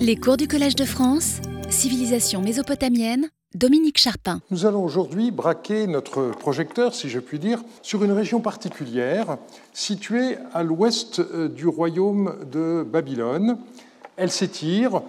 Les cours du Collège de France, civilisation mésopotamienne, Dominique Charpin. Nous allons aujourd'hui braquer notre projecteur, si je puis dire, sur une région particulière située à l'ouest euh, du royaume de Babylone. Elle s'étire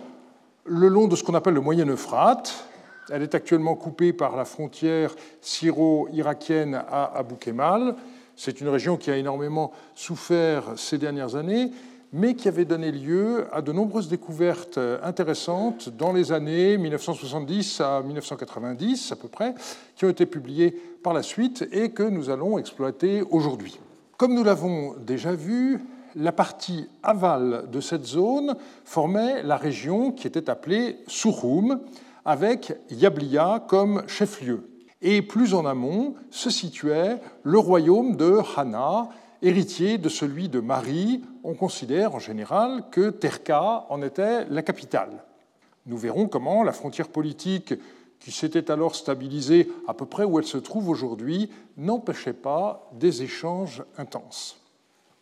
le long de ce qu'on appelle le Moyen Euphrate. Elle est actuellement coupée par la frontière syro-irakienne à Abou Kemal. C'est une région qui a énormément souffert ces dernières années mais qui avait donné lieu à de nombreuses découvertes intéressantes dans les années 1970 à 1990 à peu près, qui ont été publiées par la suite et que nous allons exploiter aujourd'hui. Comme nous l'avons déjà vu, la partie aval de cette zone formait la région qui était appelée Surum, avec Yablia comme chef-lieu. Et plus en amont se situait le royaume de Hana, héritier de celui de Marie, on considère en général que Terka en était la capitale. Nous verrons comment la frontière politique qui s'était alors stabilisée à peu près où elle se trouve aujourd'hui n'empêchait pas des échanges intenses.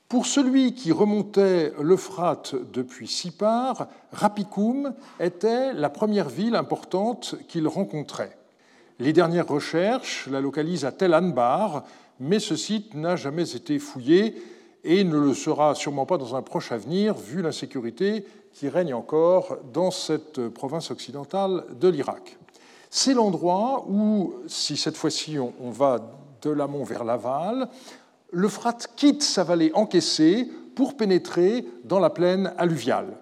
Pour celui qui remontait l'Euphrate depuis Sipar, Rapicoum était la première ville importante qu'il rencontrait. Les dernières recherches la localisent à Tel Anbar, mais ce site n'a jamais été fouillé et ne le sera sûrement pas dans un proche avenir, vu l'insécurité qui règne encore dans cette province occidentale de l'Irak. C'est l'endroit où, si cette fois-ci on va de l'amont vers l'aval, l'Euphrate quitte sa vallée encaissée pour pénétrer dans la plaine alluviale.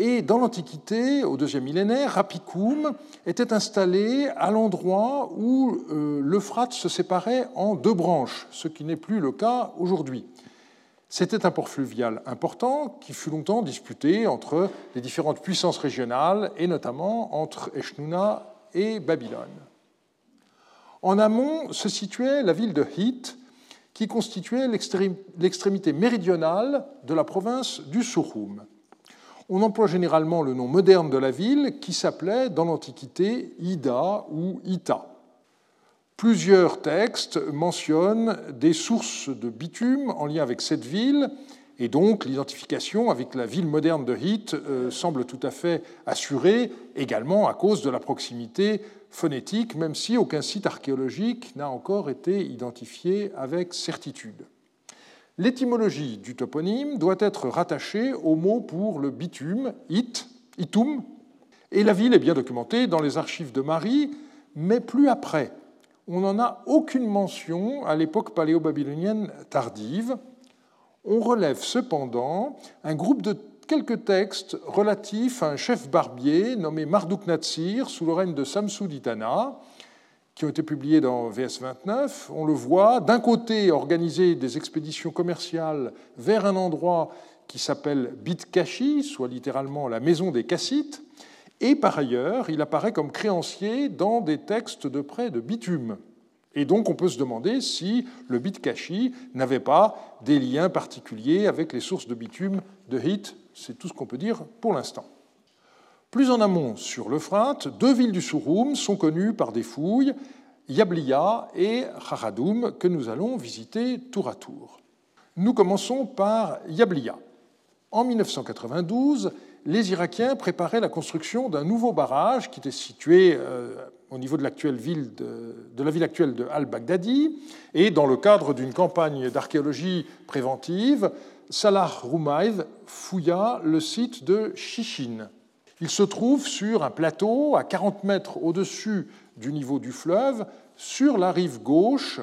Et dans l'Antiquité, au deuxième millénaire, Rapicoum était installé à l'endroit où euh, l'Euphrate se séparait en deux branches, ce qui n'est plus le cas aujourd'hui. C'était un port fluvial important qui fut longtemps disputé entre les différentes puissances régionales et notamment entre Eshnouna et Babylone. En amont se situait la ville de Hit, qui constituait l'extrémité méridionale de la province du Surum on emploie généralement le nom moderne de la ville qui s'appelait dans l'Antiquité Ida ou Ita. Plusieurs textes mentionnent des sources de bitume en lien avec cette ville, et donc l'identification avec la ville moderne de Hit euh, semble tout à fait assurée, également à cause de la proximité phonétique, même si aucun site archéologique n'a encore été identifié avec certitude. L'étymologie du toponyme doit être rattachée au mot pour le bitume, it, itum, et la ville est bien documentée dans les archives de Marie, mais plus après. On n'en a aucune mention à l'époque paléo-babylonienne tardive. On relève cependant un groupe de quelques textes relatifs à un chef barbier nommé Marduk Natsir sous le règne de Samsud Itana, qui ont été publiés dans VS 29, on le voit, d'un côté organiser des expéditions commerciales vers un endroit qui s'appelle Bitkashi, soit littéralement la maison des Cassites, et par ailleurs, il apparaît comme créancier dans des textes de prêt de bitume. Et donc on peut se demander si le Bitkashi n'avait pas des liens particuliers avec les sources de bitume de Hit, c'est tout ce qu'on peut dire pour l'instant. Plus en amont, sur l'Euphrate, deux villes du Surum sont connues par des fouilles, Yablia et Haradoum, que nous allons visiter tour à tour. Nous commençons par Yablia. En 1992, les Irakiens préparaient la construction d'un nouveau barrage qui était situé euh, au niveau de, ville de, la ville actuelle de Al-Baghdadi. Et dans le cadre d'une campagne d'archéologie préventive, Salah Roumaïd fouilla le site de Shishin, il se trouve sur un plateau à 40 mètres au-dessus du niveau du fleuve, sur la rive gauche,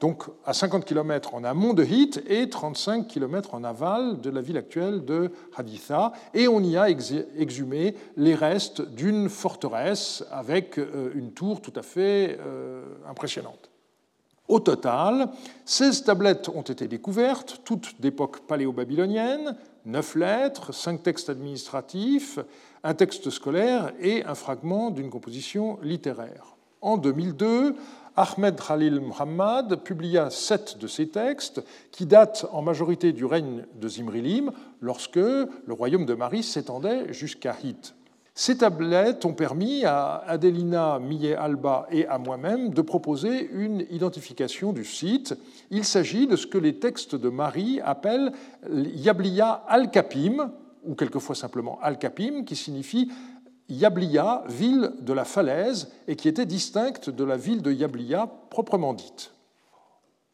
donc à 50 km en amont de Hit et 35 km en aval de la ville actuelle de Haditha, et on y a exhumé les restes d'une forteresse avec euh, une tour tout à fait euh, impressionnante. Au total, 16 tablettes ont été découvertes, toutes d'époque paléo-babylonienne, 9 lettres, 5 textes administratifs, un texte scolaire et un fragment d'une composition littéraire. En 2002, Ahmed Khalil Muhammad publia sept de ces textes qui datent en majorité du règne de Zimrilim, lorsque le royaume de Marie s'étendait jusqu'à Hit. Ces tablettes ont permis à Adelina Millet-Alba et à moi-même de proposer une identification du site. Il s'agit de ce que les textes de Marie appellent Yablia al-Kapim, ou quelquefois simplement Al-Kapim, qui signifie Yablia, ville de la falaise, et qui était distincte de la ville de Yablia proprement dite.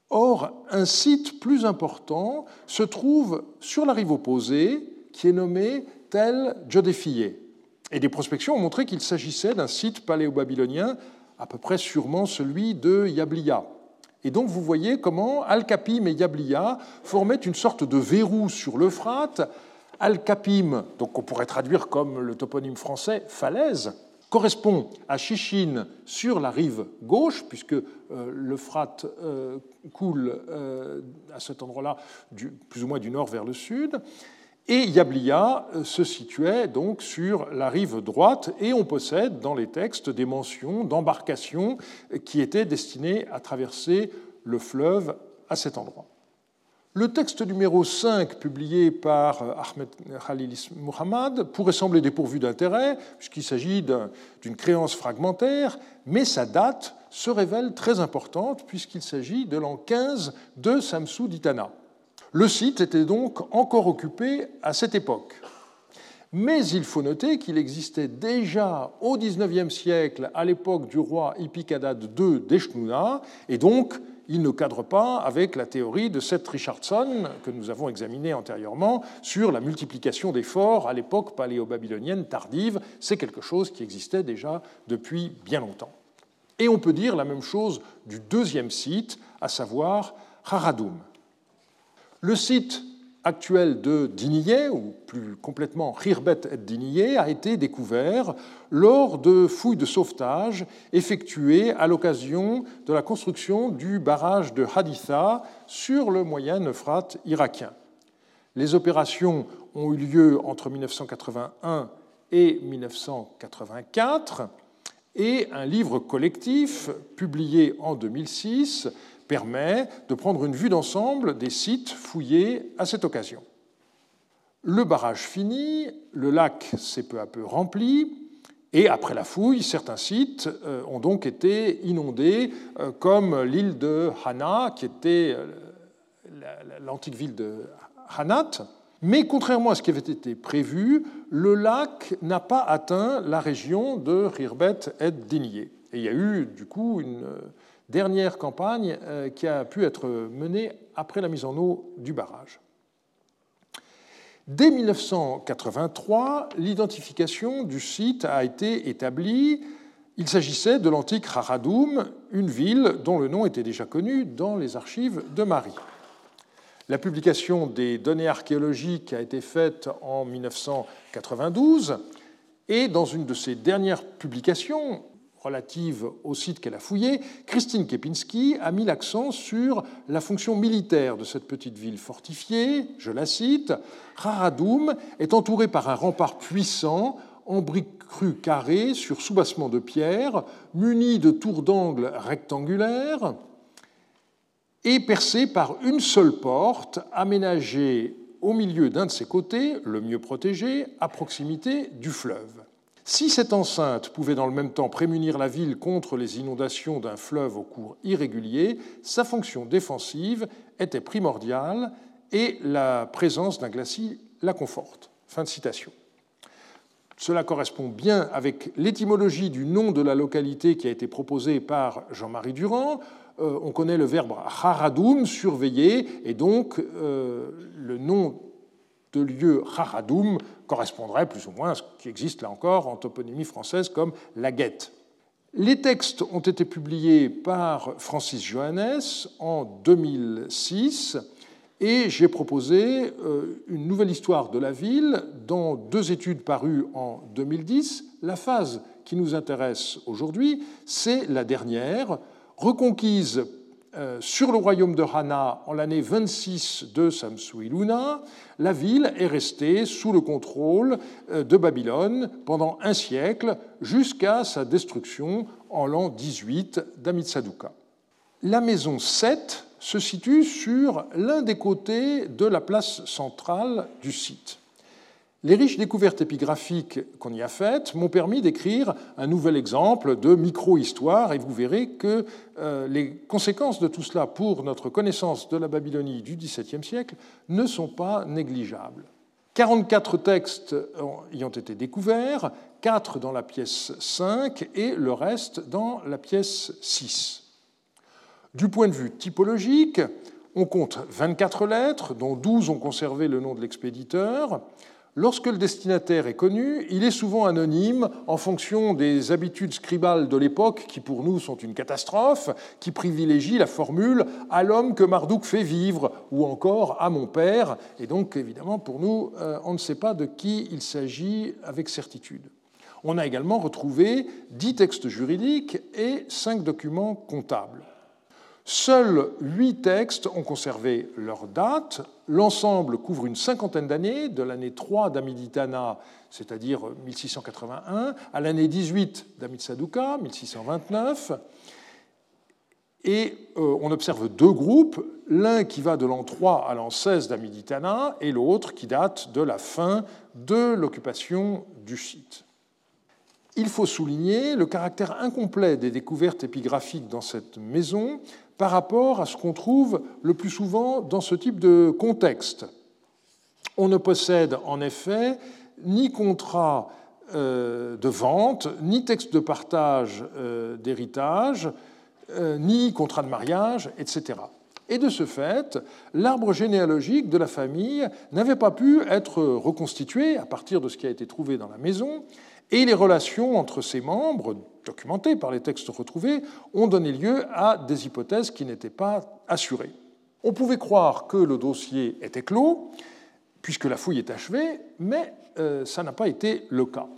Or, un site plus important se trouve sur la rive opposée, qui est nommé Tel Jodéfié. Et des prospections ont montré qu'il s'agissait d'un site paléo-babylonien, à peu près sûrement celui de Yablia. Et donc vous voyez comment Al-Kapim et Yablia formaient une sorte de verrou sur l'Euphrate. Al-Kapim, donc on pourrait traduire comme le toponyme français falaise, correspond à Chichine sur la rive gauche, puisque euh, l'Euphrate euh, coule euh, à cet endroit-là plus ou moins du nord vers le sud. Et Yablia se situait donc sur la rive droite, et on possède dans les textes des mentions d'embarcations qui étaient destinées à traverser le fleuve à cet endroit. Le texte numéro 5, publié par Ahmed Khalil Muhammad, pourrait sembler dépourvu d'intérêt, puisqu'il s'agit d'une créance fragmentaire, mais sa date se révèle très importante, puisqu'il s'agit de l'an 15 de Samsou d'Itana. Le site était donc encore occupé à cette époque. Mais il faut noter qu'il existait déjà au XIXe siècle, à l'époque du roi Ipikadad II d'Eshnouna, et donc il ne cadre pas avec la théorie de Seth Richardson, que nous avons examinée antérieurement, sur la multiplication des forts à l'époque paléo-babylonienne tardive. C'est quelque chose qui existait déjà depuis bien longtemps. Et on peut dire la même chose du deuxième site, à savoir Haradoum. Le site actuel de Diniye, ou plus complètement Khirbet et Diniye, a été découvert lors de fouilles de sauvetage effectuées à l'occasion de la construction du barrage de Haditha sur le moyen Euphrate irakien. Les opérations ont eu lieu entre 1981 et 1984 et un livre collectif publié en 2006 permet de prendre une vue d'ensemble des sites fouillés à cette occasion. Le barrage fini, le lac s'est peu à peu rempli, et après la fouille, certains sites euh, ont donc été inondés, euh, comme l'île de Hana, qui était euh, l'antique ville de Hanat. Mais contrairement à ce qui avait été prévu, le lac n'a pas atteint la région de Rirbet et Dinier. Et il y a eu du coup une dernière campagne euh, qui a pu être menée après la mise en eau du barrage. Dès 1983, l'identification du site a été établie. Il s'agissait de l'antique Haradoum, une ville dont le nom était déjà connu dans les archives de Marie. La publication des données archéologiques a été faite en 1992 et dans une de ses dernières publications, relative au site qu'elle a fouillé, Christine Kepinski a mis l'accent sur la fonction militaire de cette petite ville fortifiée. Je la cite Raradoum est entourée par un rempart puissant en briques crues carrées sur soubassement de pierre, muni de tours d'angle rectangulaires et percé par une seule porte aménagée au milieu d'un de ses côtés, le mieux protégé, à proximité du fleuve. Si cette enceinte pouvait dans le même temps prémunir la ville contre les inondations d'un fleuve au cours irrégulier, sa fonction défensive était primordiale et la présence d'un glacis la conforte. Fin de citation. Cela correspond bien avec l'étymologie du nom de la localité qui a été proposée par Jean-Marie Durand. Euh, on connaît le verbe haradoum, surveiller, et donc euh, le nom de lieu haradoum correspondrait plus ou moins à ce qui existe là encore en toponymie française comme la guette. Les textes ont été publiés par Francis Johannes en 2006 et j'ai proposé euh, une nouvelle histoire de la ville dans deux études parues en 2010. La phase qui nous intéresse aujourd'hui, c'est la dernière, reconquise sur le royaume de Hana en l'année 26 de Samsuiluna, la ville est restée sous le contrôle euh, de Babylone pendant un siècle jusqu'à sa destruction en l'an 18 d'Amitsaduka. La maison 7 se situe sur l'un des côtés de la place centrale du site. Les riches découvertes épigraphiques qu'on y a faites m'ont permis d'écrire un nouvel exemple de micro-histoire et vous verrez que euh, les conséquences de tout cela pour notre connaissance de la Babylonie du XVIIe siècle ne sont pas négligeables. 44 textes y ont été découverts, 4 dans la pièce 5 et le reste dans la pièce 6. Du point de vue typologique, on compte 24 lettres, dont 12 ont conservé le nom de l'expéditeur. Lorsque le destinataire est connu, il est souvent anonyme en fonction des habitudes scribales de l'époque, qui pour nous sont une catastrophe, qui privilégient la formule à l'homme que Marduk fait vivre, ou encore à mon père. Et donc, évidemment, pour nous, euh, on ne sait pas de qui il s'agit avec certitude. On a également retrouvé dix textes juridiques et cinq documents comptables. Seuls huit textes ont conservé leur date. L'ensemble couvre une cinquantaine d'années, de l'année 3 d'Amiditana, c'est-à-dire 1681, à l'année 18 d'Amitsaduka, 1629. Et euh, on observe deux groupes, l'un qui va de l'an 3 à l'an 16 d'Amiditana et l'autre qui date de la fin de l'occupation du site. Il faut souligner le caractère incomplet des découvertes épigraphiques dans cette maison, par rapport à ce qu'on trouve le plus souvent dans ce type de contexte. On ne possède en effet ni contrat euh, de vente, ni texte de partage euh, d'héritage, euh, ni contrat de mariage, etc. Et de ce fait, l'arbre généalogique de la famille n'avait pas pu être reconstitué à partir de ce qui a été trouvé dans la maison, et les relations entre ses membres, documentées par les textes retrouvés, ont donné lieu à des hypothèses qui n'étaient pas assurées. On pouvait croire que le dossier était clos, puisque la fouille est achevée, mais euh, ça n'a pas été le cas.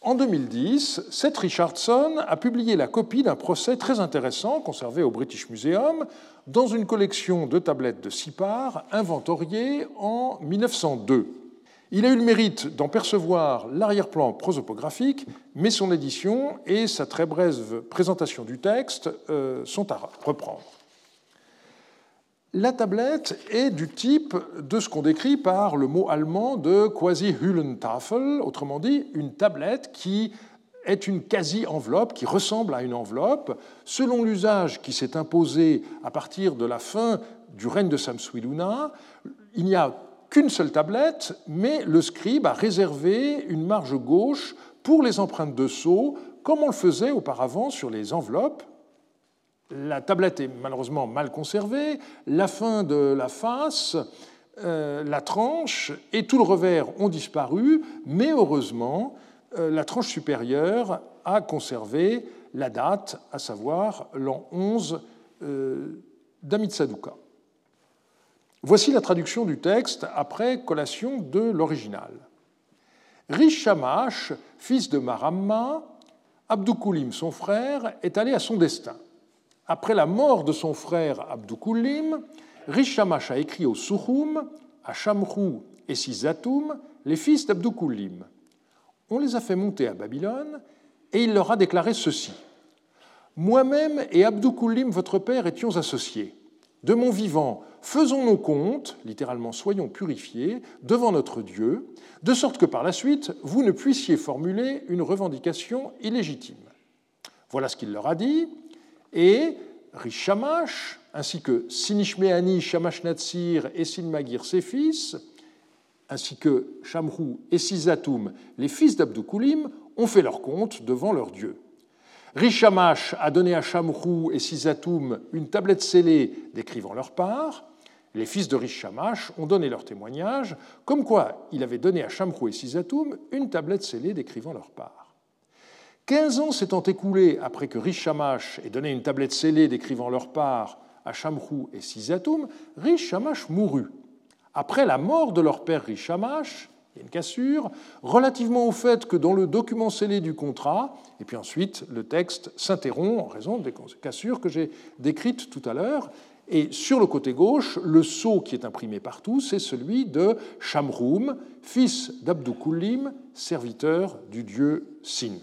En 2010, Seth Richardson a publié la copie d'un procès très intéressant conservé au British Museum dans une collection de tablettes de six parts inventoriées en 1902. Il a eu le mérite d'en percevoir l'arrière-plan prosopographique, mais son édition et sa très brève présentation du texte euh, sont à reprendre. La tablette est du type de ce qu'on décrit par le mot allemand de quasi-Hüllentafel, autrement dit une tablette qui est une quasi-enveloppe, qui ressemble à une enveloppe. Selon l'usage qui s'est imposé à partir de la fin du règne de Samsuiluna, il n'y a qu'une seule tablette, mais le scribe a réservé une marge gauche pour les empreintes de sceau, comme on le faisait auparavant sur les enveloppes. La tablette est malheureusement mal conservée, la fin de la face, euh, la tranche et tout le revers ont disparu, mais heureusement, euh, la tranche supérieure a conservé la date, à savoir l'an 11 euh. Voici la traduction du texte après collation de l'original. Rishamash, fils de Maramma, Abdoukulim, son frère, est allé à son destin. Après la mort de son frère Abdoukulim, Rishamash a écrit au Suhum, à Shamrou et Sizatum, les fils d'Abdoukulim. On les a fait monter à Babylone et il leur a déclaré ceci. Moi-même et Abdoukulim, votre père, étions associés. De mon vivant, faisons nos comptes, littéralement soyons purifiés, devant notre Dieu, de sorte que par la suite, vous ne puissiez formuler une revendication illégitime. Voilà ce qu'il leur a dit, et Rishamash, ainsi que Sinishmeani, Shamash Natsir et Sinmagir, ses fils, ainsi que Shamrou et Sizatum, les fils d'Abdoukulim, ont fait leur compte devant leur Dieu. Rishamash a donné à Shamrou et Sizatum une tablette scellée décrivant leur part. Les fils de Rishamash ont donné leur témoignage, comme quoi il avait donné à Shamrou et Sizatum une tablette scellée décrivant leur part. Quinze ans s'étant écoulés après que Rishamash ait donné une tablette scellée décrivant leur part à Shamrou et Sizatum, Rishamash mourut. Après la mort de leur père Une cassure, relativement au fait que dans le document scellé du contrat, et puis ensuite le texte s'interrompt en raison des cassures que j'ai décrites tout à l'heure, et sur le côté gauche, le sceau qui est imprimé partout, c'est celui de Shamroum, fils d'Abdoukulim, serviteur du dieu Sin.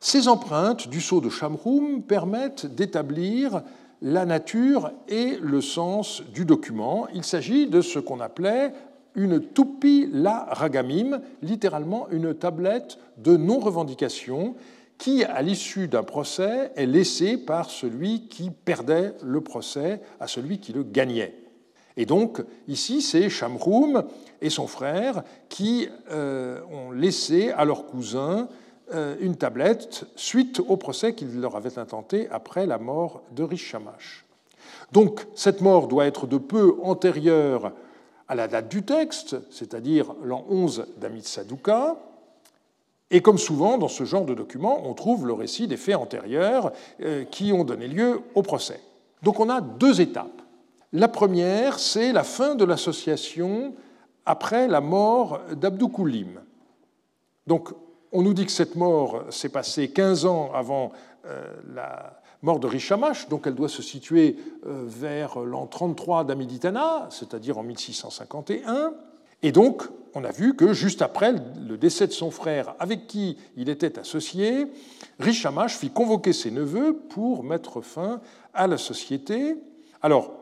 Ces empreintes du sceau de Shamroum permettent d'établir la nature et le sens du document. Il s'agit de ce qu'on appelait une tupi la ragamim, littéralement une tablette de non-revendication qui, à l'issue d'un procès, est laissée par celui qui perdait le procès à celui qui le gagnait. Et donc, ici, c'est Shamroum et son frère qui euh, ont laissé à leur cousin euh, une tablette suite au procès qu'ils leur avaient intenté après la mort de Rishamash. Donc, cette mort doit être de peu antérieure à la date du texte, c'est-à-dire l'an 11 d'Amit Sadouka. Et comme souvent dans ce genre de documents, on trouve le récit des faits antérieurs euh, qui ont donné lieu au procès. Donc on a deux étapes. La première, c'est la fin de l'association après la mort d'Abdou Koulim. Donc on nous dit que cette mort s'est passée 15 ans avant euh, la mort de Richamash, donc elle doit se situer euh, vers l'an 33 d'Amiditana, c'est-à-dire en 1651. Et donc, on a vu que juste après le décès de son frère, avec qui il était associé, Richamash fit convoquer ses neveux pour mettre fin à la société. Alors,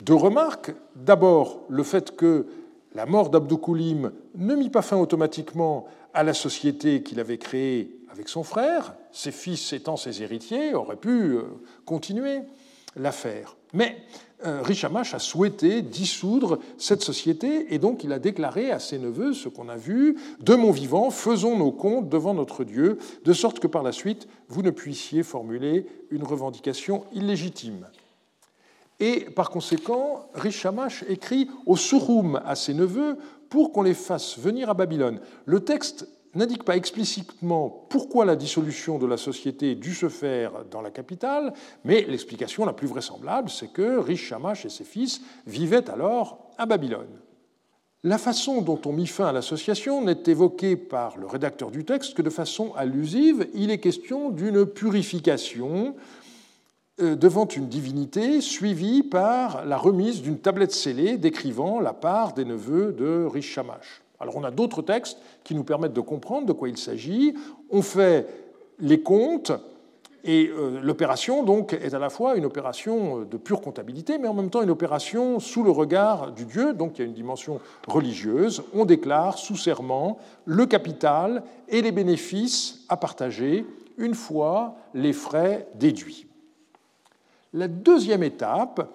deux remarques. D'abord, le fait que la mort d'Abdou Koulim ne mit pas fin automatiquement à la société qu'il avait créée avec son frère, ses fils étant ses héritiers, auraient pu euh, continuer l'affaire. Mais euh, Richamash a souhaité dissoudre cette société et donc il a déclaré à ses neveux ce qu'on a vu De mon vivant, faisons nos comptes devant notre Dieu, de sorte que par la suite, vous ne puissiez formuler une revendication illégitime. Et par conséquent, Richamash écrit au Surum à ses neveux pour qu'on les fasse venir à Babylone. Le texte n'indique pas explicitement pourquoi la dissolution de la société dut se faire dans la capitale, mais l'explication la plus vraisemblable, c'est que Rish et ses fils vivaient alors à Babylone. La façon dont on mit fin à l'association n'est évoquée par le rédacteur du texte que de façon allusive. Il est question d'une purification euh, devant une divinité suivie par la remise d'une tablette scellée décrivant la part des neveux de Rish. Alors on a d'autres textes qui nous permettent de comprendre de quoi il s'agit. On fait les comptes et euh, l'opération donc est à la fois une opération de pure comptabilité, mais en même temps une opération sous le regard du Dieu, donc il y a une dimension religieuse. On déclare sous serment le capital et les bénéfices à partager une fois les frais déduits. La deuxième étape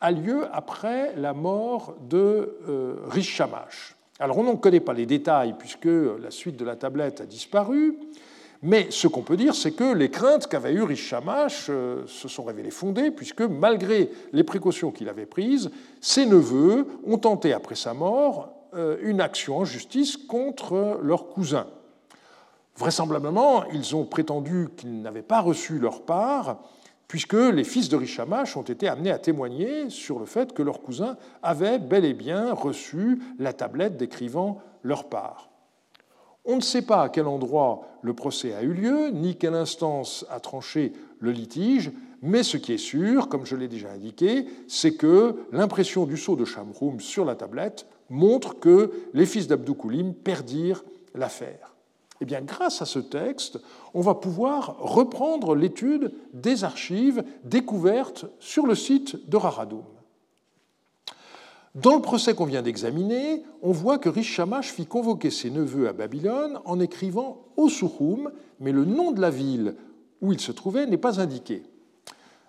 a lieu après la mort de euh. Alors on n'en connaît pas les détails puisque la suite de la tablette a disparu, mais ce qu'on peut dire, c'est que les craintes qu'avait eues Richamash euh, se sont révélées fondées, puisque malgré les précautions qu'il avait prises, ses neveux ont tenté, après sa mort, euh, une action en justice contre leur cousin. Vraisemblablement, ils ont prétendu qu'ils n'avaient pas reçu leur part, puisque les fils de Richamash ont été amenés à témoigner sur le fait que leur cousin avait bel et bien reçu la tablette décrivant leur part. On ne sait pas à quel endroit le procès a eu lieu, ni quelle instance a tranché le litige, mais ce qui est sûr, comme je l'ai déjà indiqué, c'est que l'impression du sceau de Shamroum sur la tablette montre que les fils d'Abdou Koulim perdirent l'affaire. Eh grâce à ce texte, on va pouvoir reprendre l'étude des archives découvertes sur le site de Raradoum. Dans le procès qu'on vient d'examiner, on voit que Rish Shamash fit convoquer ses neveux à Babylone en écrivant Osuhum, mais le nom de la ville où il se trouvait n'est pas indiqué.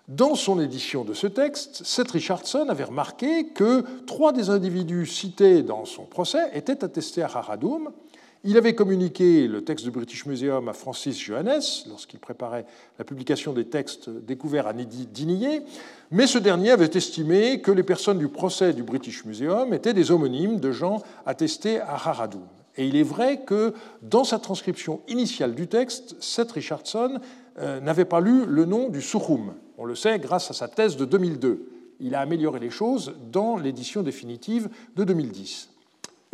Dans son édition de ce texte, Seth Richardson avait remarqué que trois des individus cités dans son procès étaient attestés à Raradoum, il avait communiqué le texte du British Museum à Francis Johannes lorsqu'il préparait la publication des textes découverts à Dignier, mais ce dernier avait estimé que les personnes du procès du British Museum étaient des homonymes de gens attestés à Haradoum. Et il est vrai que dans sa transcription initiale du texte, Seth Richardson euh, n'avait pas lu le nom du Sukhum. On le sait grâce à sa thèse de 2002. Il a amélioré les choses dans l'édition définitive de 2010.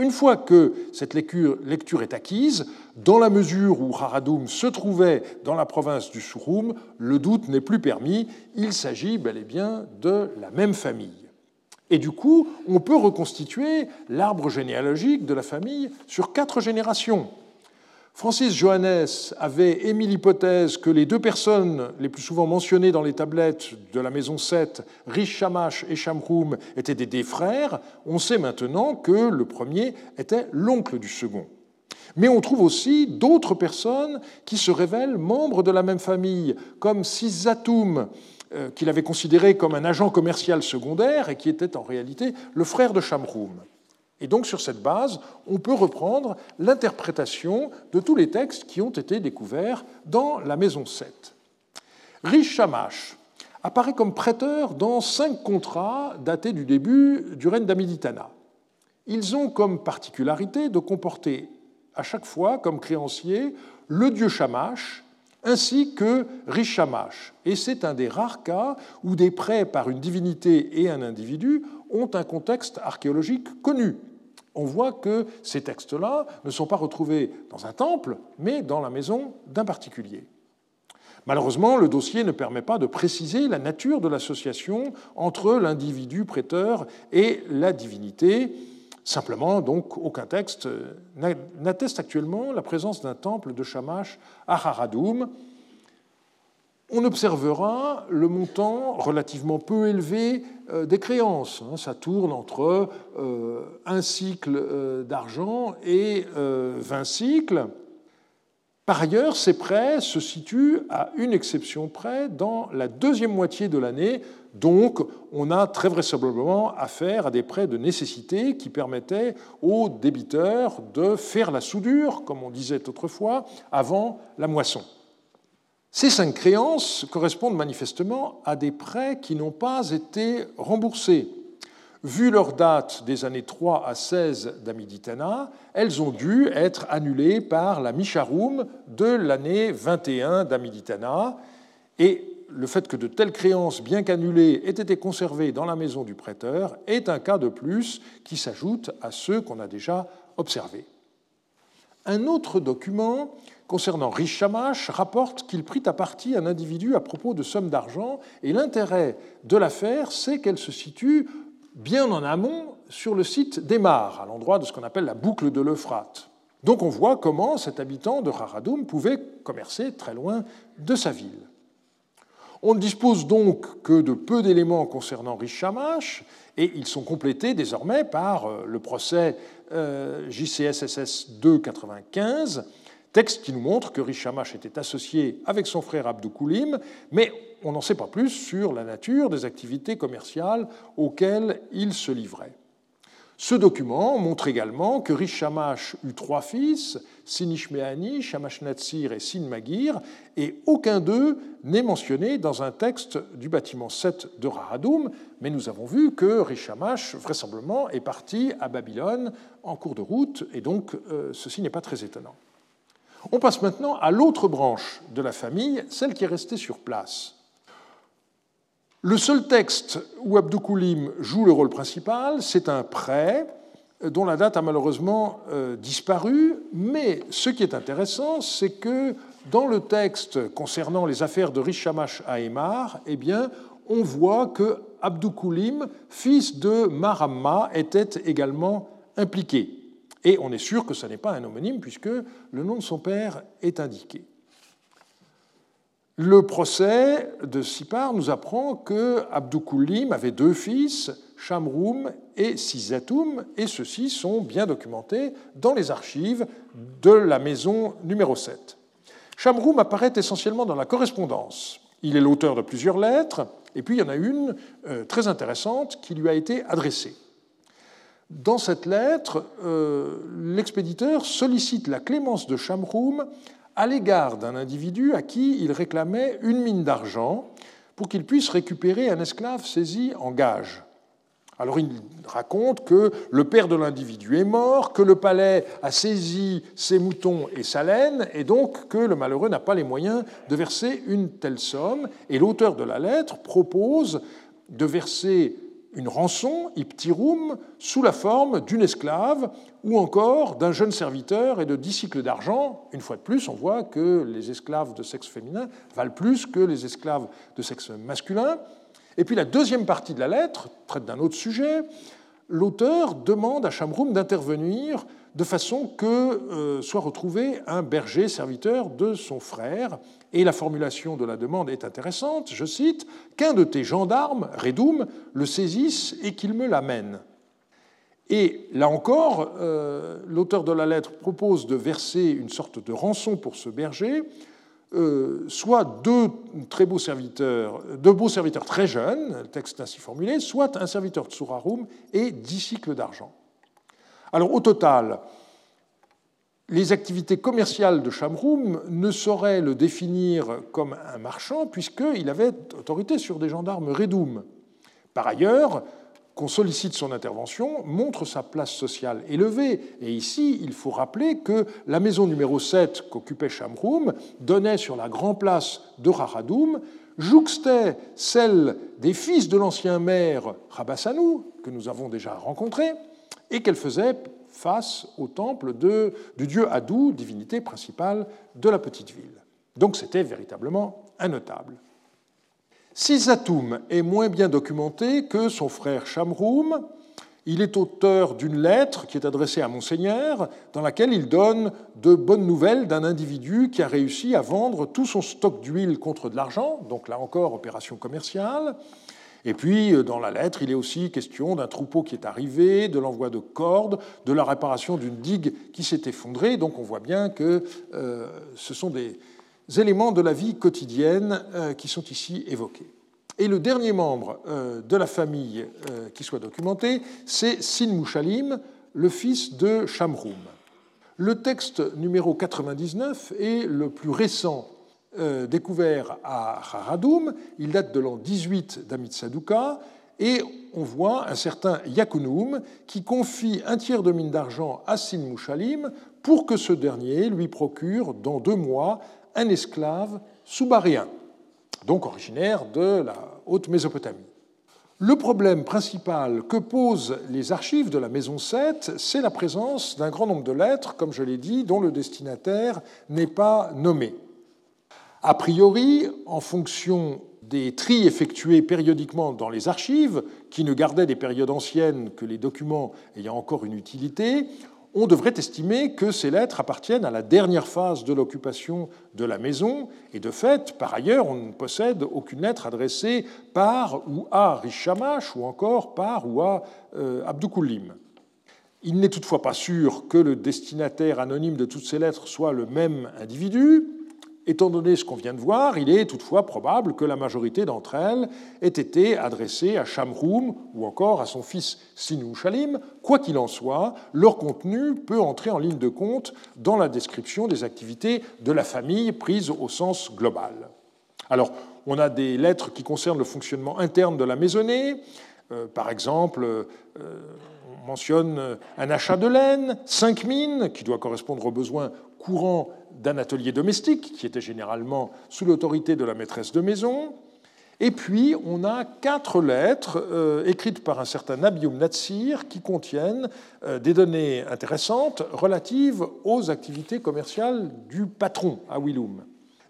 Une fois que cette lecture, est acquise, dans la mesure où Haradoum se trouvait dans la province du Surum, le doute n'est plus permis, il s'agit bel et bien de la même famille. Et du coup, on peut reconstituer l'arbre généalogique de la famille sur quatre générations. Francis Johannes avait émis l'hypothèse que les deux personnes les plus souvent mentionnées dans les tablettes de la maison 7, Rish Shamash et Shamroum, étaient des frères. On sait maintenant que le premier était l'oncle du second. Mais on trouve aussi d'autres personnes qui se révèlent membres de la même famille, comme Sizatum, euh, qu'il avait considéré comme un agent commercial secondaire et qui était en réalité le frère de Shamroum. Et donc sur cette base, on peut reprendre l'interprétation de tous les textes qui ont été découverts dans la maison 7. Rish Shamash apparaît comme prêteur dans cinq contrats datés du début du règne d'Amiditana. Ils ont comme particularité de comporter à chaque fois comme créancier le dieu Shamash ainsi que Rishamash. Et c'est un des rares cas où des prêts par une divinité et un individu ont un contexte archéologique connu. On voit que ces textes-là ne sont pas retrouvés dans un temple, mais dans la maison d'un particulier. Malheureusement, le dossier ne permet pas de préciser la nature de l'association entre l'individu prêteur et la divinité. Simplement, donc, aucun texte n'atteste actuellement la présence d'un temple de Shamash à Haradoum. On observera le montant relativement peu élevé euh, des créances. Hein. Ça tourne entre euh, un cycle euh, d'argent et 20 cycles. Par ailleurs, ces prêts se situent à une exception près dans la deuxième moitié de l'année, donc on a très vraisemblablement affaire à des prêts de nécessité qui permettaient aux débiteurs de faire la soudure, comme on disait autrefois, avant la moisson. Ces cinq créances correspondent manifestement à des prêts qui n'ont pas été remboursés Vu leur date des années 3 à 16 d'Amiditana, elles ont dû être annulées par la Misharum de l'année 21 d'Amiditana. Et le fait que de telles créances, bien qu'annulées, aient été conservées dans la maison du prêteur est un cas de plus qui s'ajoute à ceux qu'on a déjà observés. Un autre document concernant Rishamash rapporte qu'il prit à partie un individu à propos de sommes d'argent, et l'intérêt de l'affaire, c'est qu'elle se situe bien en amont sur le site d'Emar, à l'endroit de ce qu'on appelle la boucle de l'Euphrate. Donc on voit comment cet habitant de Haradoum pouvait commercer très loin de sa ville. On ne dispose donc que de peu d'éléments concernant Rishamash, et ils sont complétés désormais par euh, le procès euh, JCSSS 295, texte qui nous montre que Rishamash était associé avec son frère Abdou mais on n'en sait pas plus sur la nature des activités commerciales auxquelles il se livrait. Ce document montre également que Rishamash eut trois fils, Sinishmeani, Shamash-Natsir et Sinmagir, et aucun d'eux n'est mentionné dans un texte du bâtiment 7 de Rahadoum, mais nous avons vu que Rishamash, vraisemblablement, est parti à Babylone en cours de route, et donc euh, ceci n'est pas très étonnant. On passe maintenant à l'autre branche de la famille, celle qui est restée sur place. Le seul texte où Abdou Koulim joue le rôle principal, c'est un prêt dont la date a malheureusement euh, disparu, mais ce qui est intéressant, c'est que dans le texte concernant les affaires de Rishamash à Emar, eh on voit que Abdou Koulim, fils de Maramma, était également impliqué. Et on est sûr que ce n'est pas un homonyme puisque le nom de son père est indiqué. Le procès de Sipar nous apprend que Abdou avait deux fils, Shamroum et Sizatoum, et ceux-ci sont bien documentés dans les archives de la maison numéro 7. Shamroum apparaît essentiellement dans la correspondance. Il est l'auteur de plusieurs lettres, et puis il y en a une euh, très intéressante qui lui a été adressée. Dans cette lettre, euh, l'expéditeur sollicite la clémence de Shamroum à l'égard d'un individu à qui il réclamait une mine d'argent pour qu'il puisse récupérer un esclave saisi en gage. Alors il raconte que le père de l'individu est mort, que le palais a saisi ses moutons et sa laine, et donc que le malheureux n'a pas les moyens de verser une telle somme. Et l'auteur de la lettre propose de verser une rançon, iptirum, sous la forme d'une esclave ou encore d'un jeune serviteur et de dix cycles d'argent. Une fois de plus, on voit que les esclaves de sexe féminin valent plus que les esclaves de sexe masculin. Et puis la deuxième partie de la lettre traite d'un autre sujet. L'auteur demande à Chamroum d'intervenir de façon que euh, soit retrouvé un berger serviteur de son frère. Et la formulation de la demande est intéressante, je cite, qu'un de tes gendarmes, Redoum, le saisisse et qu'il me l'amène. Et là encore, euh, l'auteur de la lettre propose de verser une sorte de rançon pour ce berger, euh, soit deux très beaux serviteurs, deux beaux serviteurs très jeunes, le texte ainsi formulé, soit un serviteur de Surarum et dix cycles d'argent. Alors au total, les activités commerciales de Chamroum ne sauraient le définir comme un marchand puisqu'il avait autorité sur des gendarmes Redoum. Par ailleurs, qu'on sollicite son intervention montre sa place sociale élevée. Et ici, il faut rappeler que la maison numéro 7 qu'occupait Chamroum donnait sur la grande place de Raradoum, jouxtait celle des fils de l'ancien maire Rabassanou, que nous avons déjà rencontré, et qu'elle faisait face au temple de, du dieu Adou, divinité principale de la petite ville. Donc c'était véritablement un notable. Sizatoum est moins bien documenté que son frère Shamroum. Il est auteur d'une lettre qui est adressée à Monseigneur, dans laquelle il donne de bonnes nouvelles d'un individu qui a réussi à vendre tout son stock d'huile contre de l'argent, donc là encore opération commerciale. Et puis, dans la lettre, il est aussi question d'un troupeau qui est arrivé, de l'envoi de cordes, de la réparation d'une digue qui s'est effondrée. Donc on voit bien que euh, ce sont des, éléments de la vie quotidienne euh, qui sont ici évoqués. Et le dernier membre euh, de la famille euh, qui soit documenté, c'est Sin Mushalim, le fils de Shamroum. Le texte numéro 99 est le plus récent découvert à Haradoum. Il date de l'an 18 d'Amitsadouka et on voit un certain Yakunoum qui confie un tiers de mine d'argent à Sin Mushalim pour que ce dernier lui procure dans deux mois un esclave soubarien, donc originaire de la haute Mésopotamie. Le problème principal que posent les archives de la Maison 7, c'est la présence d'un grand nombre de lettres, comme je l'ai dit, dont le destinataire n'est pas nommé. A priori, en fonction des tris effectués périodiquement dans les archives, qui ne gardaient des périodes anciennes que les documents ayant encore une utilité, on devrait estimer que ces lettres appartiennent à la dernière phase de l'occupation de la maison, et de fait, par ailleurs, on ne possède aucune lettre adressée par ou à Rishamash, ou encore par ou à euh, Abdoukulim. Il n'est toutefois pas sûr que le destinataire anonyme de toutes ces lettres soit le même individu, Étant donné ce qu'on vient de voir, il est toutefois probable que la majorité d'entre elles aient été adressées à Shamroum ou encore à son fils Sinou Shalim. Quoi qu'il en soit, leur contenu peut entrer en ligne de compte dans la description des activités de la famille prises au sens global. Alors, on a des lettres qui concernent le fonctionnement interne de la maisonnée. Euh, par exemple, euh, on mentionne un achat de laine, cinq mines, qui doit correspondre aux besoins courants d'un atelier domestique, qui était généralement sous l'autorité de la maîtresse de maison. Et puis, on a quatre lettres euh, écrites par un certain Nabium Natsir qui contiennent euh, des données intéressantes relatives aux activités commerciales du patron à Willum.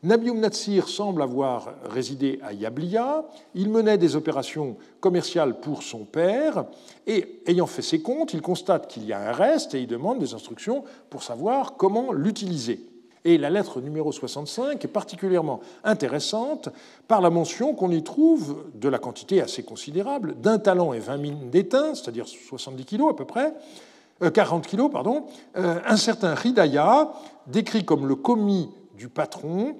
Nabium Natsir semble avoir résidé à Yablia. Il menait des opérations commerciales pour son père et, ayant fait ses comptes, il constate qu'il y a un reste et il demande des instructions pour savoir comment l'utiliser. Et la lettre numéro 65 est particulièrement intéressante par la mention qu'on y trouve de la quantité assez considérable d'un talent et 20 mines d'étain, c'est-à-dire 70 kilos à peu près, 40 euh, kilos, pardon, euh, un certain Ridaya, décrit comme le commis du patron,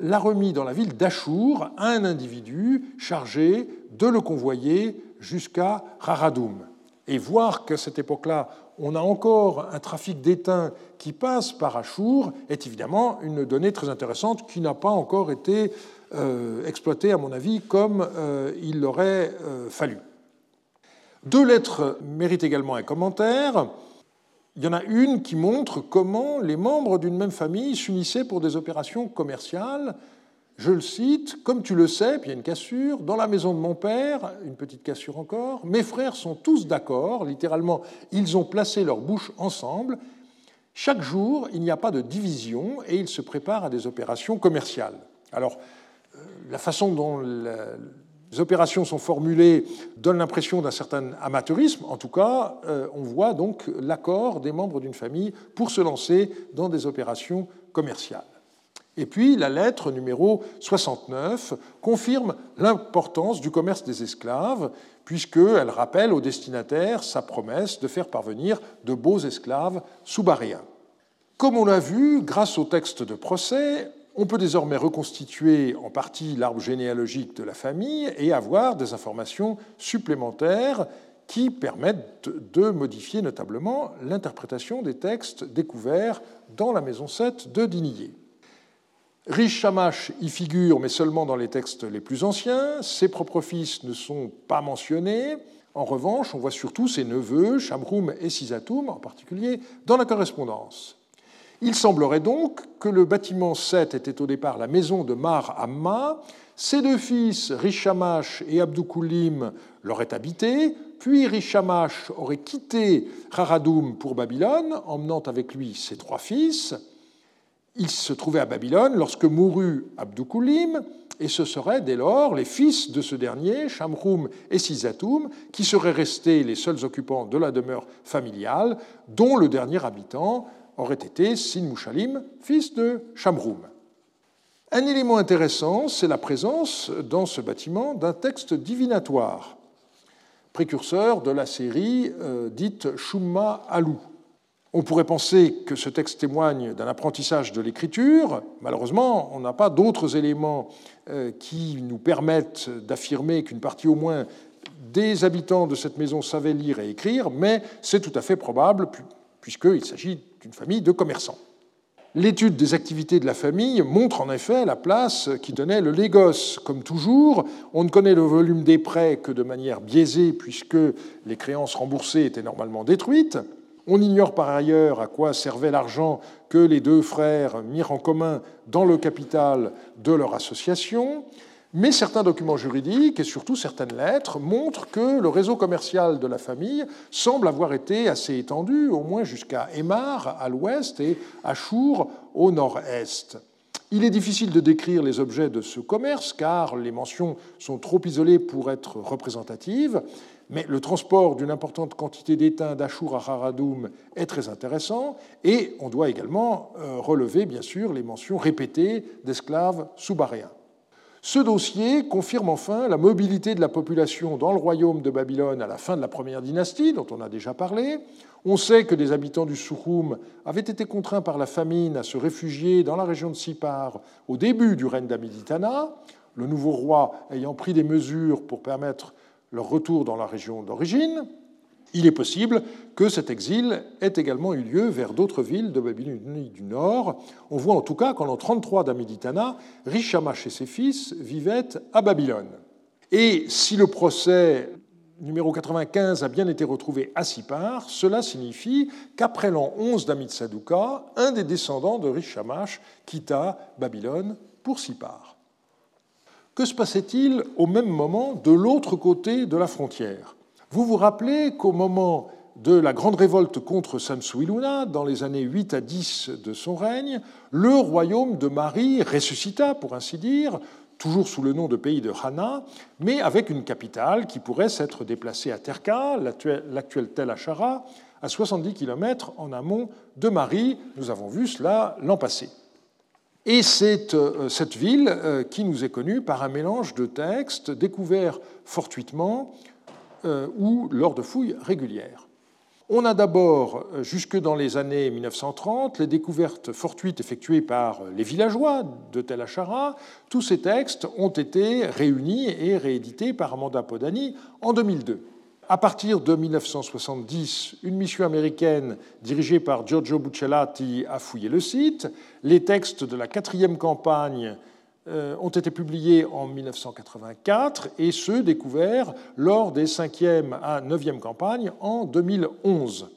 l'a remis dans la ville d'Achour à un individu chargé de le convoyer jusqu'à Raradoum. Et voir qu'à cette époque-là, on a encore un trafic d'étain qui passe par Achour est évidemment une donnée très intéressante qui n'a pas encore été euh, exploitée, à mon avis, comme euh, il l'aurait euh, fallu. Deux lettres méritent également un commentaire. Il y en a une qui montre comment les membres d'une même famille s'unissaient pour des opérations commerciales. Je le cite, comme tu le sais, puis il y a une cassure, dans la maison de mon père, une petite cassure encore, mes frères sont tous d'accord, littéralement, ils ont placé leur bouche ensemble. Chaque jour, il n'y a pas de division et ils se préparent à des opérations commerciales. Alors, euh, la façon dont les opérations sont formulées donnent l'impression d'un certain amateurisme. En tout cas, euh, on voit donc l'accord des membres d'une famille pour se lancer dans des opérations commerciales. Et puis la lettre numéro 69 confirme l'importance du commerce des esclaves, puisqu'elle rappelle au destinataire sa promesse de faire parvenir de beaux esclaves sous-baréens. Comme on l'a vu, grâce au texte de procès, on peut désormais reconstituer en partie l'arbre généalogique de la famille et avoir des informations supplémentaires qui permettent de modifier notablement l'interprétation des textes découverts dans la maison 7 de Dinillé. Riche Shamash y figure, mais seulement dans les textes les plus anciens. Ses propres fils ne sont pas mentionnés. En revanche, on voit surtout ses neveux, Shamroum et Sisatoum en particulier, dans la correspondance. Il semblerait donc que le bâtiment 7 était au départ la maison de Mar Amma. Ses deux fils, Rishamash et Abdoukulim, l'auraient habité, puis Rishamash aurait quitté Haradoum pour Babylone, emmenant avec lui ses trois fils. Il se trouvait à Babylone lorsque mourut Abdoukulim, et ce seraient dès lors les fils de ce dernier, Shamroum et Sisatoum, qui seraient restés les seuls occupants de la demeure familiale, dont le dernier habitant aurait été Sin Mushalim, fils de Shamroum. Un élément intéressant, c'est la présence dans ce bâtiment d'un texte divinatoire, précurseur de la série euh, dite Shumma Alou. On pourrait penser que ce texte témoigne d'un apprentissage de l'écriture. Malheureusement, on n'a pas d'autres éléments euh, qui nous permettent d'affirmer qu'une partie au moins des habitants de cette maison savaient lire et écrire, mais c'est tout à fait probable puisqu'il s'agit d'une famille de commerçants. L'étude des activités de la famille montre en effet la place qui donnait le Légos. Comme toujours, on ne connaît le volume des prêts que de manière biaisée, puisque les créances remboursées étaient normalement détruites. On ignore par ailleurs à quoi servait l'argent que les deux frères mirent en commun dans le capital de leur association, mais certains documents juridiques et surtout certaines lettres montrent que le réseau commercial de la famille semble avoir été assez étendu, au moins jusqu'à Emar à l'ouest et Achour au nord-est. Il est difficile de décrire les objets de ce commerce car les mentions sont trop isolées pour être représentatives, mais le transport d'une importante quantité d'étain d'Achour à Haradoum est très intéressant, et on doit également euh, relever, bien sûr, les mentions répétées d'esclaves sous-baréens. Ce dossier confirme enfin la mobilité de la population dans le royaume de Babylone à la fin de la première dynastie, dont on a déjà parlé. On sait que des habitants du Soukoum avaient été contraints par la famine à se réfugier dans la région de Sipar au début du règne d'Amiditana, le nouveau roi ayant pris des mesures pour permettre leur retour dans la région d'origine, il est possible que cet exil ait également eu lieu vers d'autres villes de Babylonie du Nord. On voit en tout cas qu'en l'an 33 d'Amiditana, Rishamash et ses fils vivaient à Babylone. Et si le procès numéro 95 a bien été retrouvé à Sipar, cela signifie qu'après l'an 11 d'Amidsaduka, un des descendants de Rishamash quitta Babylone pour Sipar. Que se passait-il au même moment de l'autre côté de la frontière? Vous vous rappelez qu'au moment de la grande révolte contre Samsuiluna, dans les années 8 à 10 de son règne, le royaume de Marie ressuscita, pour ainsi dire, toujours sous le nom de pays de Hana, mais avec une capitale qui pourrait s'être déplacée à Terka, l'actuel Tel Achara, à 70 km en amont de Marie. Nous avons vu cela l'an passé. Et c'est euh, cette ville euh, qui nous est connue par un mélange de textes découverts fortuitement ou lors de fouilles régulières. On a d'abord, jusque dans les années 1930, les découvertes fortuites effectuées par les villageois de Tel Achara. Tous ces textes ont été réunis et réédités par Amanda Podani en 2002. À partir de 1970, une mission américaine dirigée par Giorgio Buccellati a fouillé le site. Les textes de la quatrième campagne euh, ont été publiés en 1984 et ceux découverts lors des cinquième à neuvième campagnes en 2011.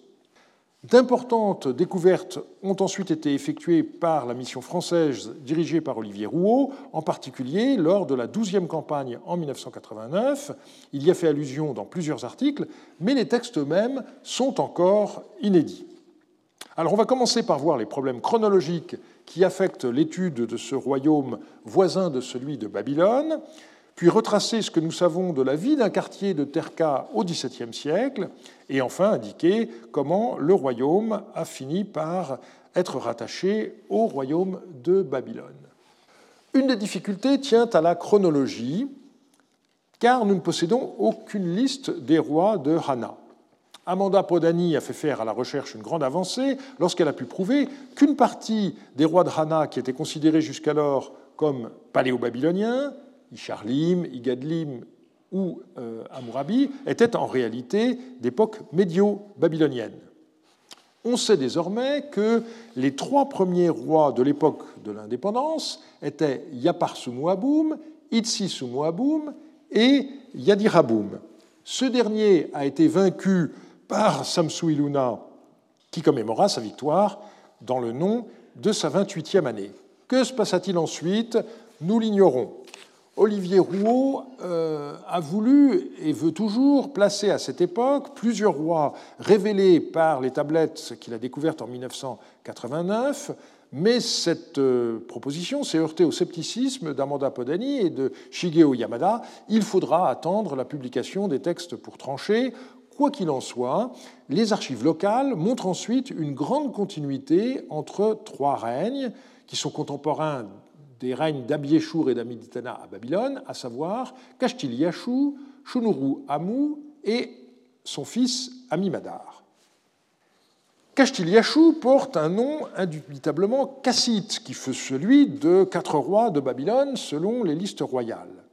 D'importantes découvertes ont ensuite été effectuées par la mission française dirigée par Olivier Rouault, en particulier lors de la 12e campagne en 1989. Il y a fait allusion dans plusieurs articles, mais les textes eux-mêmes sont encore inédits. Alors on va commencer par voir les problèmes chronologiques qui affectent l'étude de ce royaume voisin de celui de Babylone puis retracer ce que nous savons de la vie d'un quartier de Terka au XVIIe siècle, et enfin indiquer comment le royaume a fini par être rattaché au royaume de Babylone. Une des difficultés tient à la chronologie, car nous ne possédons aucune liste des rois de Hana. Amanda Podani a fait faire à la recherche une grande avancée lorsqu'elle a pu prouver qu'une partie des rois de Hana qui étaient considérés jusqu'alors comme paléo-babyloniens, Isharlim, Igadlim ou euh, Amurabi, étaient en réalité d'époque médio-babylonienne. On sait désormais que les trois premiers rois de l'époque de l'indépendance étaient Yaparsumuaboum, Itzisumuaboum et Yadiraboum. Ce dernier a été vaincu par Samsu-Iluna, qui commémora sa victoire dans le nom de sa 28e année. Que se passa-t-il ensuite? Nous l'ignorons. Olivier Rouault euh, a voulu et veut toujours placer à cette époque plusieurs rois révélés par les tablettes qu'il a découvertes en 1989, mais cette euh, proposition s'est heurtée au scepticisme d'Amanda Podani et de Shigeo Yamada. Il faudra attendre la publication des textes pour trancher. Quoi qu'il en soit, les archives locales montrent ensuite une grande continuité entre trois règnes qui sont contemporains des règnes d'Abieshur et d'Amiditana à Babylone, à savoir Kashtil Yashu, Shunuru Amu et son fils Amimadar. Kashtil Yashu porte un nom indubitablement cassite, qui fut celui de quatre rois de Babylone selon les listes royales.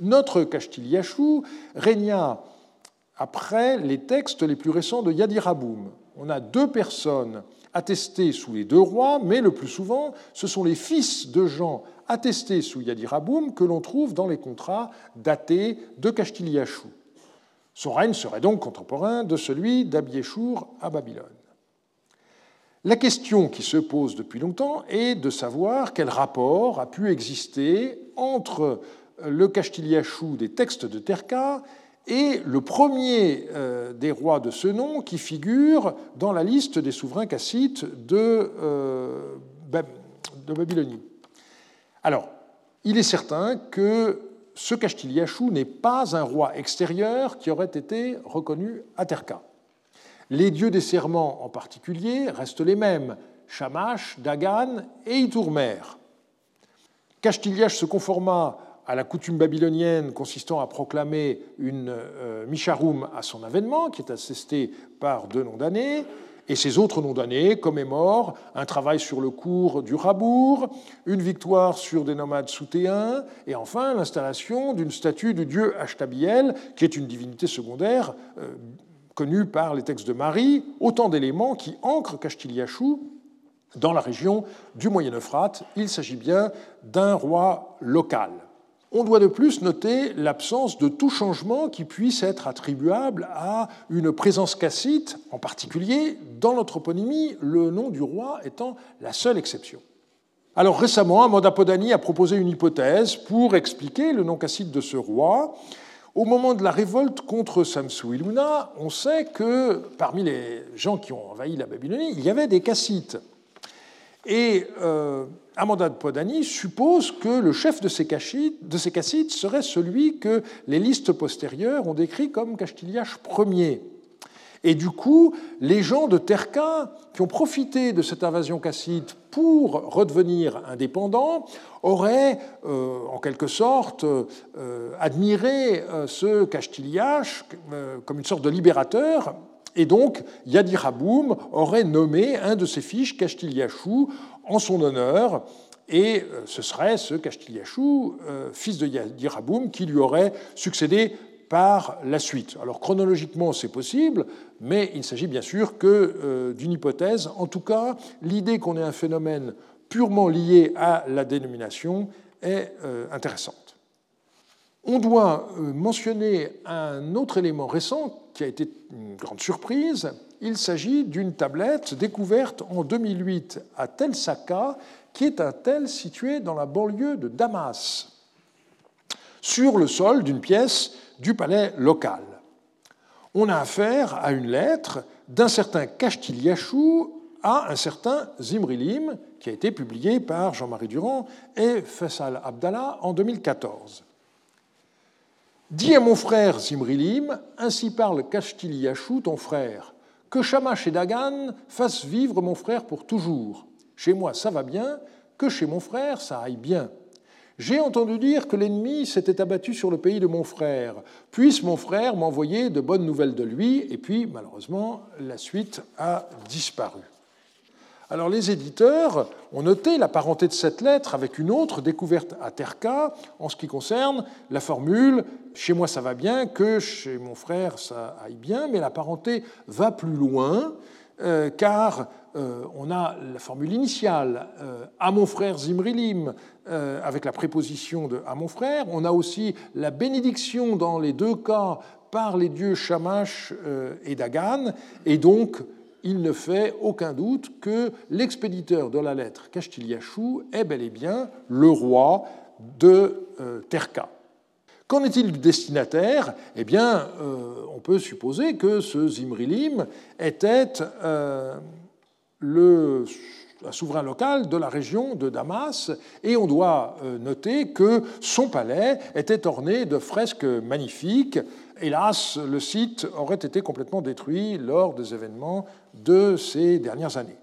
Notre Kashtil Yashu régna après les textes les plus récents de Yadiraboum. On a deux personnes attestés sous les deux rois, mais le plus souvent, ce sont les fils de Jean attestés sous Yadiraboum que l'on trouve dans les contrats datés de Kashtiliachou. Son règne serait donc contemporain de celui d'Abieshur à Babylone. La question qui se pose depuis longtemps est de savoir quel rapport a pu exister entre le Kashtiliachou des textes de Terka et le premier euh, des rois de ce nom qui figure dans la liste des souverains cassites de, euh, de Babylonie. Alors, il est certain que ce Kashtiliachou n'est pas un roi extérieur qui aurait été reconnu à Terka. Les dieux des serments en particulier restent les mêmes, Shamash, Dagan et Itourmer. Kashtiliach se conforma à la coutume babylonienne consistant à proclamer une euh, Misharum à son avènement, qui est attesté par deux noms d'années, et ces autres noms d'années commémorent un travail sur le cours du Rabour, une victoire sur des nomades soutéens, et enfin l'installation d'une statue du dieu Ashtabiel, qui est une divinité secondaire euh, connue par les textes de Marie, autant d'éléments qui ancrent Kashtiliachou dans la région du Moyen-Euphrate. Il s'agit bien d'un roi local. On doit de plus noter l'absence de tout changement qui puisse être attribuable à une présence cassite, en particulier dans notre toponymie, le nom du roi étant la seule exception. Alors récemment, Amanda Podani a proposé une hypothèse pour expliquer le nom cassite de ce roi. Au moment de la révolte contre Samsu-Iluna, on sait que parmi les gens qui ont envahi la Babylonie, il y avait des cassites. Et euh, Amanda Podani suppose que le chef de ces, cassites serait celui que les listes postérieures ont décrit comme Castiliache Ier. Et du coup, les gens de Terka, qui ont profité de cette invasion cassite pour redevenir indépendants, auraient, euh, en quelque sorte, euh, admiré ce Castiliache comme une sorte de libérateur, et donc Yadiraboum aurait nommé un de ses fils Castiliachou en son honneur, et euh, ce serait ce Castiliachou, euh, fils de Yadiraboum, qui lui aurait succédé par la suite. Alors chronologiquement, c'est possible, mais il s'agit bien sûr que euh, d'une hypothèse. En tout cas, l'idée qu'on ait un phénomène purement lié à la dénomination est intéressante. On doit mentionner un autre élément récent qui a été une grande surprise. Il s'agit d'une tablette découverte en 2008 à Tel Saka, qui est un tel situé dans la banlieue de Damas, sur le sol d'une pièce du palais local. On a affaire à une lettre d'un certain Kashtiliachou à un certain Zimrilim, qui a été publié par Jean-Marie Durand et Faisal Abdallah en 2014. Dis à mon frère Zimrilim, ainsi parle Kashtiliachou, ton frère, que Shamash et Dagan fassent vivre mon frère pour toujours. Chez moi, ça va bien, que chez mon frère, ça aille bien. J'ai entendu dire que l'ennemi s'était abattu sur le pays de mon frère. Puisse mon frère m'envoyer de bonnes nouvelles de lui Et puis, malheureusement, la suite a disparu. Alors les éditeurs ont noté la parenté de cette lettre avec une autre découverte à Terka en ce qui concerne la formule chez moi ça va bien que chez mon frère ça aille bien, mais la parenté va plus loin euh, car euh, on a la formule initiale euh, à mon frère Zimrilim avec la préposition de à mon frère, on a aussi la bénédiction dans les deux cas par les dieux Shamash et Dagan, et donc il ne fait aucun doute que l'expéditeur de la lettre Kastiliachou est bel et bien le roi de euh, Terka. Qu'en est-il du destinataire? Eh bien, euh, on peut supposer que ce Zimrilim était euh, le souverain local de la région de Damas, et on doit noter que son palais était orné de fresques magnifiques hélas, le site aurait été complètement détruit lors des événements de ces dernières années.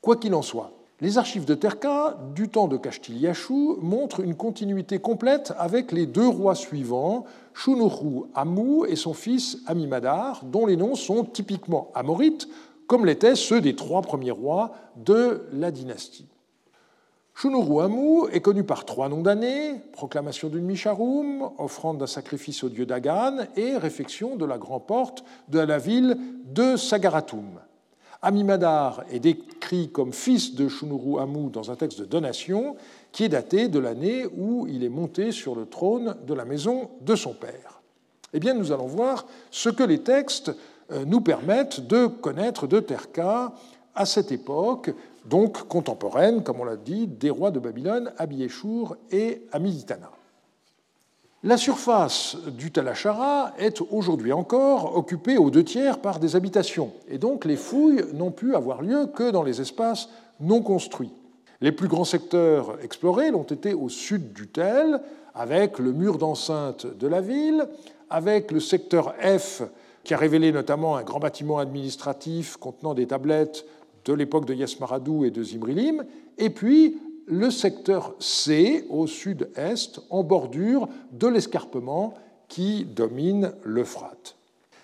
Quoi qu'il en soit, les archives de Terka du temps de Kastiliachou montrent une continuité complète avec les deux rois suivants, Shunuru Amu et son fils Amimadar, dont les noms sont typiquement amorites, comme l'étaient ceux des trois premiers rois de la dynastie. Amu est connu par trois noms d'années proclamation d'une Misharum, offrande d'un sacrifice au dieu Dagan et réfection de la grande porte de la ville de Sagaratum. Amimadar est décrit comme fils de Amu dans un texte de donation qui est daté de l'année où il est monté sur le trône de la maison de son père. Eh bien, nous allons voir ce que les textes euh, nous permettent de connaître de Terka à cette époque, donc contemporaine, comme on l'a dit, des rois de Babylone, à et à. La surface du Talachara est aujourd'hui encore occupée aux deux tiers par des habitations, et donc les fouilles n'ont pu avoir lieu que dans les espaces non construits. Les plus grands secteurs explorés l'ont été au sud du Tel, avec le mur d'enceinte de la ville, avec le secteur F, qui a révélé notamment un grand bâtiment administratif contenant des tablettes de l'époque de Yasmaradou et de Zimrilim, et puis le secteur C au sud-est, en bordure de l'escarpement qui domine l'Euphrate.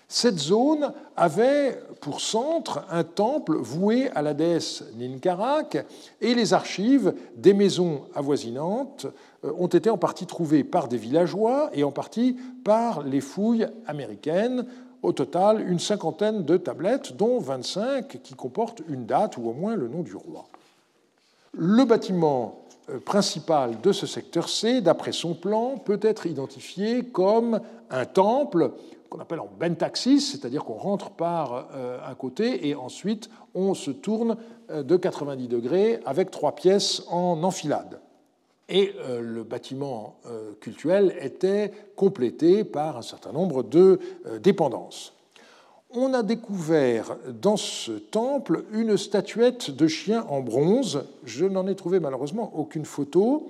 Cette zone avait pour centre un temple voué à la déesse Ninkarak et les archives des maisons avoisinantes euh, ont été en partie trouvées par des villageois et en partie par les fouilles américaines au total une cinquantaine de tablettes, dont 25 qui comportent une date ou au moins le nom du roi. Le bâtiment euh, principal de ce secteur C, d'après son plan, peut être identifié comme un temple qu'on appelle en bentaxis, c'est-à-dire qu'on rentre par euh, un côté et ensuite on se tourne euh, de 90 degrés avec trois pièces en enfilade et euh, le bâtiment euh, cultuel était complété par un certain nombre de euh, dépendances. On a découvert dans ce temple une statuette de chien en bronze. Je n'en ai trouvé malheureusement aucune photo.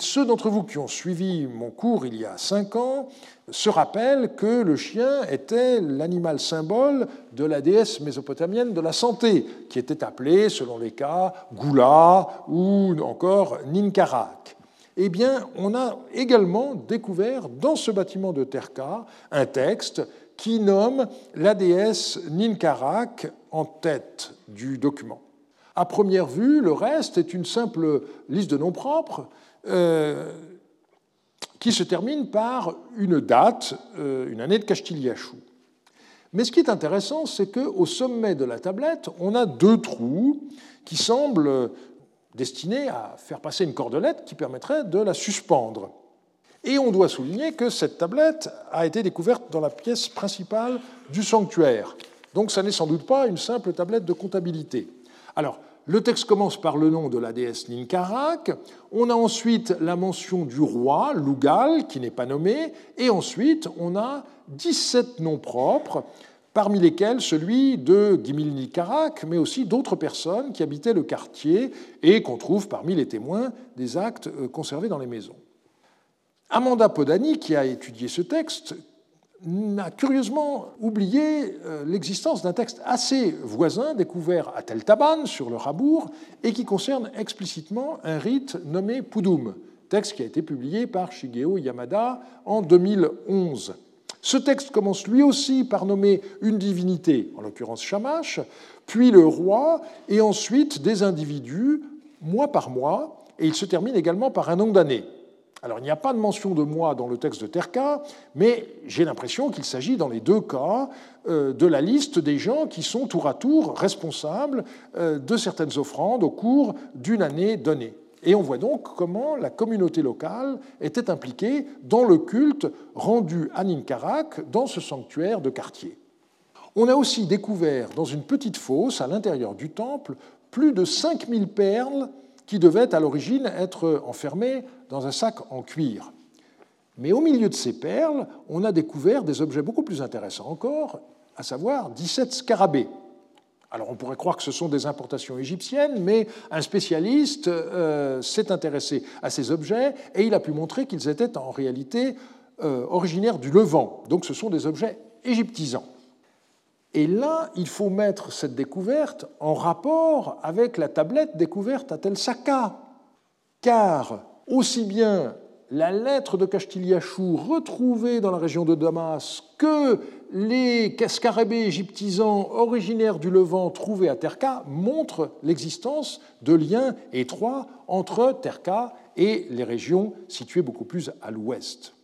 Ceux d'entre vous qui ont suivi mon cours il y a cinq ans se rappellent que le chien était l'animal symbole de la déesse mésopotamienne de la santé, qui était appelée, selon les cas, Gula ou encore Ninkarak eh bien, on a également découvert dans ce bâtiment de Terka un texte qui nomme la déesse Ninkarak en tête du document. À première vue, le reste est une simple liste de noms propres qui se termine par une date, euh, une année de Castiliachou. Mais ce qui est intéressant, c'est qu'au sommet de la tablette, on a deux trous qui semblent destinée à faire passer une cordelette qui permettrait de la suspendre. Et on doit souligner que cette tablette a été découverte dans la pièce principale du sanctuaire. Donc ça n'est sans doute pas une simple tablette de comptabilité. Alors, le texte commence par le nom de la déesse Ninkarak, on a ensuite la mention du roi, Lugal, qui n'est pas nommé, et ensuite on a 17 noms propres, parmi lesquels celui de Gimilni Karak, mais aussi d'autres personnes qui habitaient le quartier et qu'on trouve parmi les témoins des actes euh, conservés dans les maisons. Amanda Podani, qui a étudié ce texte, n'a curieusement oublié euh, l'existence d'un texte assez voisin découvert à Tel Taban, sur le Rabour, et qui concerne explicitement un rite nommé Poudoum, texte qui a été publié par Shigeo Yamada en 2011. Ce texte commence lui aussi par nommer une divinité, en l'occurrence Shamash, puis le roi, et ensuite des individus, mois par mois, et il se termine également par un nombre d'années. Alors il n'y a pas de mention de moi dans le texte de Terka, mais j'ai l'impression qu'il s'agit dans les deux cas euh, de la liste des gens qui sont tour à tour responsables euh, de certaines offrandes au cours d'une année donnée. Et on voit donc comment la communauté locale était impliquée dans le culte rendu à Ninkarak dans ce sanctuaire de quartier. On a aussi découvert dans une petite fosse à l'intérieur du temple plus de 5000 perles qui devaient à l'origine être enfermées dans un sac en cuir. Mais au milieu de ces perles, on a découvert des objets beaucoup plus intéressants encore, à savoir 17 scarabées. Alors on pourrait croire que ce sont des importations égyptiennes, mais un spécialiste euh, s'est intéressé à ces objets et il a pu montrer qu'ils étaient en réalité euh, originaires du Levant. Donc ce sont des objets égyptisants. Et là, il faut mettre cette découverte en rapport avec la tablette découverte à Tel Saka, car aussi bien la lettre de Castiliachou retrouvée dans la région de Damas que les scarabées égyptisants originaires du Levant trouvés à Terka montrent l'existence de liens étroits entre Terka et les régions situées beaucoup plus à l'ouest.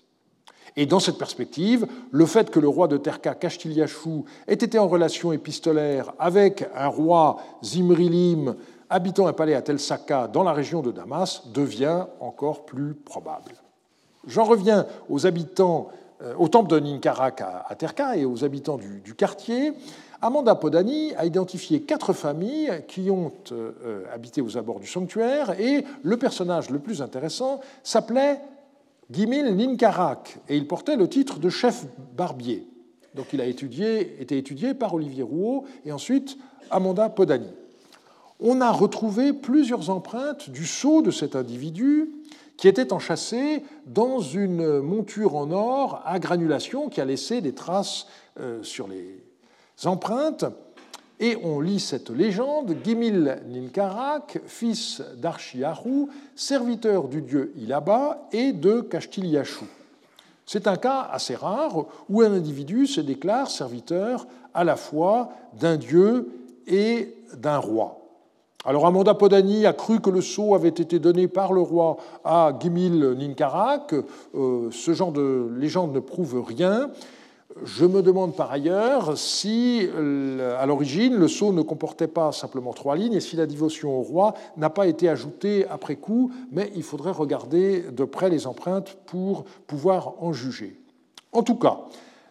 Et dans cette perspective, le fait que le roi de Terka, Kastiliachou, ait été en relation épistolaire avec un roi Zimrilim habitant un palais à Tel Saka dans la région de Damas devient encore plus probable. J'en reviens aux habitants, euh, au temple de Ninkarak à Terka et aux habitants du, quartier. Amanda Podani a identifié quatre familles qui ont euh, habité aux abords du sanctuaire et le personnage le plus intéressant s'appelait Gimil Ninkarak, et il portait le titre de chef barbier. Donc il a étudié, été étudié par Olivier Rouault et ensuite Amanda Podani. On a retrouvé plusieurs empreintes du sceau de cet individu qui était enchâssé dans une monture en or à granulation qui a laissé des traces euh, sur les empreintes. Et on lit cette légende, Gimil Ninkarak, fils d'Archiahu, serviteur du dieu Ilaba et de Kashtiliachou. C'est un cas assez rare où un individu se déclare serviteur à la fois d'un dieu et d'un roi. Alors Amanda Podani a cru que le sceau avait été donné par le roi à Gimil Ninkarak. Euh, ce genre de légende ne prouve rien. Je me demande par ailleurs si, à l'origine, le sceau ne comportait pas simplement trois lignes et si la dévotion au roi n'a pas été ajoutée après coup, mais il faudrait regarder de près les empreintes pour pouvoir en juger. En tout cas,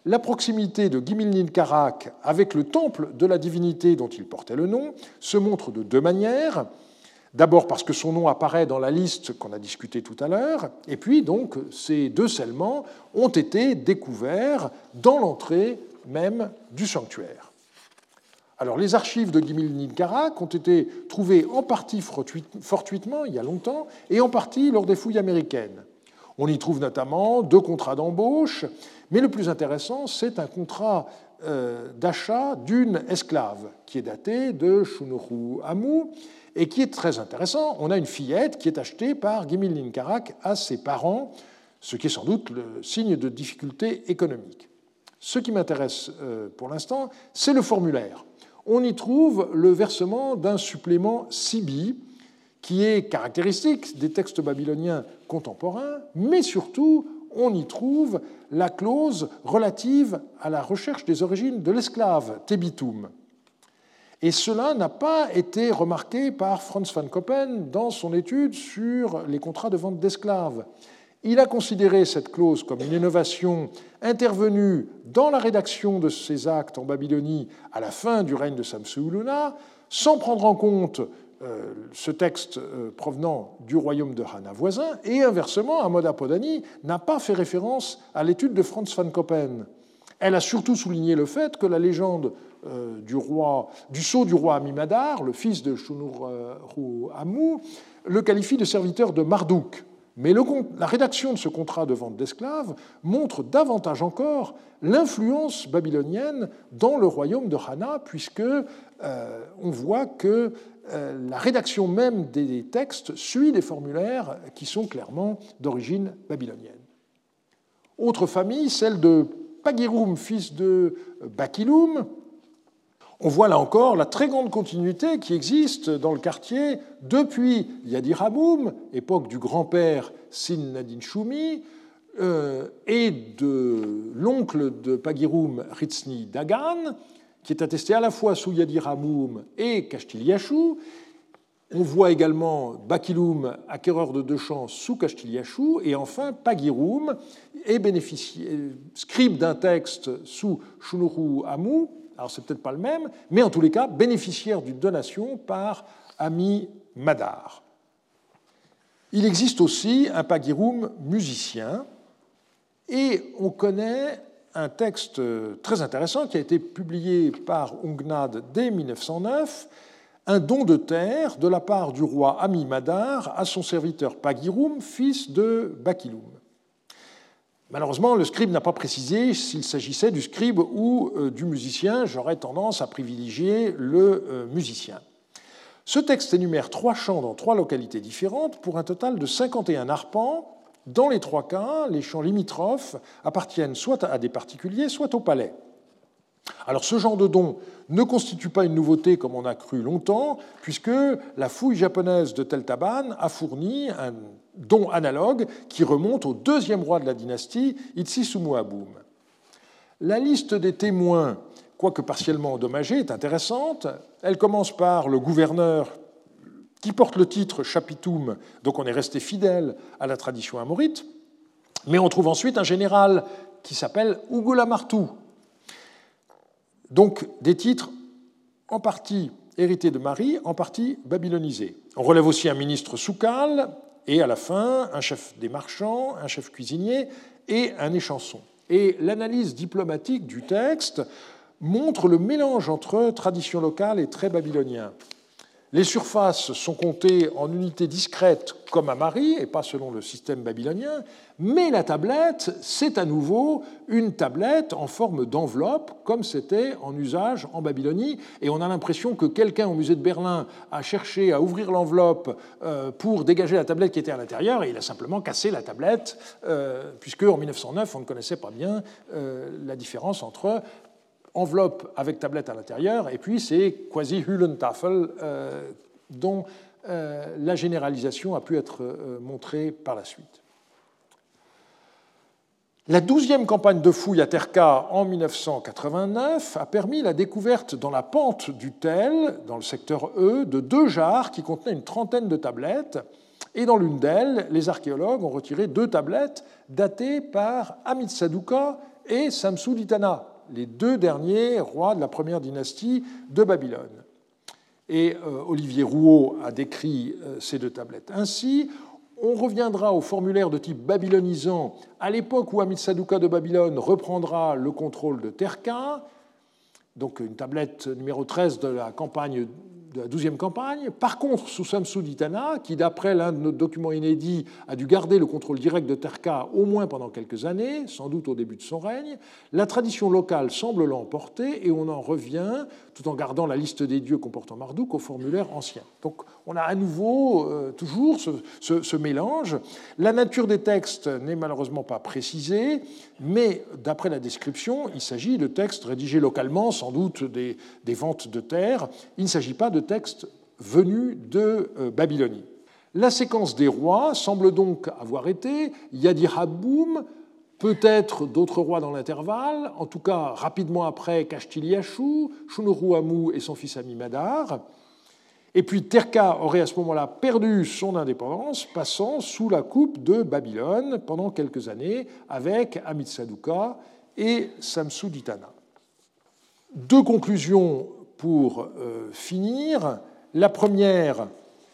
la proximité de Gimilnin Karak avec le temple de la divinité dont il portait le nom se montre de deux manières. D'abord parce que son nom apparaît dans la liste qu'on a discutée tout à l'heure, et puis donc ces deux scellements ont été découverts dans l'entrée même du sanctuaire. Alors les archives de Gimil Nidgarak ont été trouvées en partie fortuitement il y a longtemps et en partie lors des fouilles américaines. On y trouve notamment deux contrats d'embauche, mais le plus intéressant, c'est un contrat euh, d'achat d'une esclave qui est daté de Shunuru Amu et qui est très intéressant. On a une fillette qui est achetée par Gimil Ninkarak à ses parents, ce qui est sans doute le signe de difficulté économique. Ce qui m'intéresse euh, pour l'instant, c'est le formulaire. On y trouve le versement d'un supplément Sibi, qui est caractéristique des textes babyloniens contemporains, mais surtout, on y trouve la clause relative à la recherche des origines de l'esclave, Tebitum. Et cela n'a pas été remarqué par Franz van Koppen dans son étude sur les contrats de vente d'esclaves. Il a considéré cette clause comme une innovation intervenue dans la rédaction de ces actes en Babylonie à la fin du règne de Samsu-Uluna, sans prendre en compte ce texte euh, provenant du royaume de Hana voisin, et inversement, Amoda Podani n'a pas fait référence à l'étude de Franz van Koppen. Elle a surtout souligné le fait que la légende euh, du, roi, du sceau du roi Amimadar, le fils de Shunuru Amu, le qualifie de serviteur de Marduk. Mais la rédaction de ce contrat de vente d'esclaves montre davantage encore l'influence babylonienne dans le royaume de Hana, puisque euh, on voit que euh, la rédaction même des textes suit des formulaires qui sont clairement d'origine babylonienne. Autre famille, celle de Pagirum, fils de Bakilum. On voit là encore la très grande continuité qui existe dans le quartier depuis Yadiraboum, époque du grand-père Sin Nadin Shumi, euh, et de l'oncle de Pagirum, Ritsni Dagan, qui est attesté à la fois sous Yadiramoum et Kashtiliachou. On voit également Bakiloum, acquéreur de deux champs, sous Kashtiliachou, et enfin Pagiroum, et scribe d'un texte sous Shunuru Amou, alors c'est peut-être pas le même, mais en tous les cas bénéficiaire d'une donation par Ami Madar. Il existe aussi un Pagiroum musicien, et on connaît un texte très intéressant qui a été publié par Ungnad dès 1909, un don de terre de la part du roi Amimadar à son serviteur Pagirum, fils de Bakiloum. Malheureusement, le scribe n'a pas précisé s'il s'agissait du scribe ou euh, du musicien. J'aurais tendance à privilégier le euh, musicien. Ce texte énumère trois chants dans trois localités différentes pour un total de 51 arpents dans les trois cas, les champs limitrophes appartiennent soit à des particuliers, soit au palais. Alors ce genre de don ne constitue pas une nouveauté comme on a cru longtemps, puisque la fouille japonaise de Tel Taban a fourni un don analogue qui remonte au deuxième roi de la dynastie, Itsisumuabum. La liste des témoins, quoique partiellement endommagée, est intéressante. Elle commence par le gouverneur qui porte le titre Chapitum, donc on est resté fidèle à la tradition amorite, mais on trouve ensuite un général qui s'appelle Ugula Martou. Donc des titres en partie hérités de Marie, en partie babylonisés. On relève aussi un ministre soukal, et à la fin un chef des marchands, un chef cuisinier et un échanson. Et l'analyse diplomatique du texte montre le mélange entre tradition locale et trait babylonien. Les surfaces sont comptées en unités discrètes comme à Marie et pas selon le système babylonien, mais la tablette, c'est à nouveau une tablette en forme d'enveloppe comme c'était en usage en Babylonie. Et on a l'impression que quelqu'un au musée de Berlin a cherché à ouvrir l'enveloppe euh, pour dégager la tablette qui était à l'intérieur et il a simplement cassé la tablette, euh, puisque en 1909 on ne connaissait pas bien euh, la différence entre enveloppe avec tablette à l'intérieur, et puis c'est quasi Hüllentafel euh, dont euh, la généralisation a pu être euh, montrée par la suite. La douzième campagne de fouilles à Terka en 1989 a permis la découverte dans la pente du Tel, dans le secteur E, de deux jarres qui contenaient une trentaine de tablettes. Et dans l'une d'elles, les archéologues ont retiré deux tablettes datées par Amit Saduka et Samsuditana, les deux derniers rois de la première dynastie de Babylone. Et euh, Olivier Rouault a décrit euh, ces deux tablettes ainsi. On reviendra au formulaire de type babylonisant à l'époque où Amit Saduka de Babylone reprendra le contrôle de Terka, donc une tablette numéro 13 de la campagne la douzième campagne. Par contre, sous Samsuditana, qui d'après l'un de nos documents inédits a dû garder le contrôle direct de Terka au moins pendant quelques années, sans doute au début de son règne, la tradition locale semble l'emporter et on en revient, tout en gardant la liste des dieux comportant Marduk, au formulaire ancien. On a à nouveau euh, toujours ce, mélange. La nature des textes n'est malheureusement pas précisée, mais d'après la description, il s'agit de textes rédigés localement, sans doute des, ventes de terre. Il ne s'agit pas de textes venus de euh, Babylonie. La séquence des rois semble donc avoir été Yadiraboum, peut-être d'autres rois dans l'intervalle, en tout cas rapidement après Kashtiliachou, Shunuruamu et son fils Amimadar. Et puis Terka aurait à ce moment-là perdu son indépendance, passant sous la coupe de Babylone pendant quelques années avec Amitsaduka et Samsuditana. Deux conclusions pour euh, finir. La première,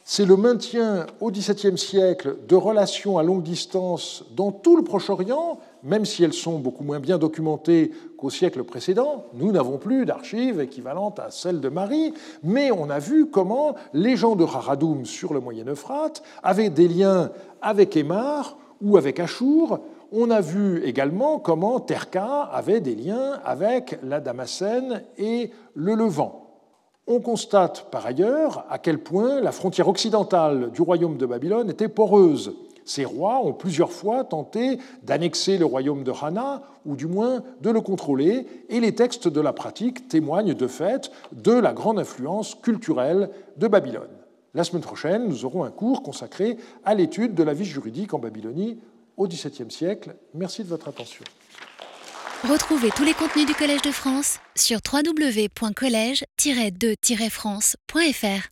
c'est le maintien au XVIIe siècle de relations à longue distance dans tout le Proche-Orient, même si elles sont beaucoup moins bien documentées qu'au siècle précédent. Nous n'avons plus d'archives équivalentes à celles de Marie, mais on a vu comment les gens de Haradoum sur le Moyen Euphrate avaient des liens avec Émar ou avec Achour. On a vu également comment Terka avait des liens avec la Damascène et le Levant. On constate par ailleurs à quel point la frontière occidentale du royaume de Babylone était poreuse. Ces rois ont plusieurs fois tenté d'annexer le royaume de Hana, ou du moins de le contrôler, et les textes de la pratique témoignent de fait de la grande influence culturelle de Babylone. La semaine prochaine, nous aurons un cours consacré à l'étude de la vie juridique en Babylonie au XVIIe siècle. Merci de votre attention. Retrouvez tous les contenus du Collège de France sur www.colège-2-france.fr.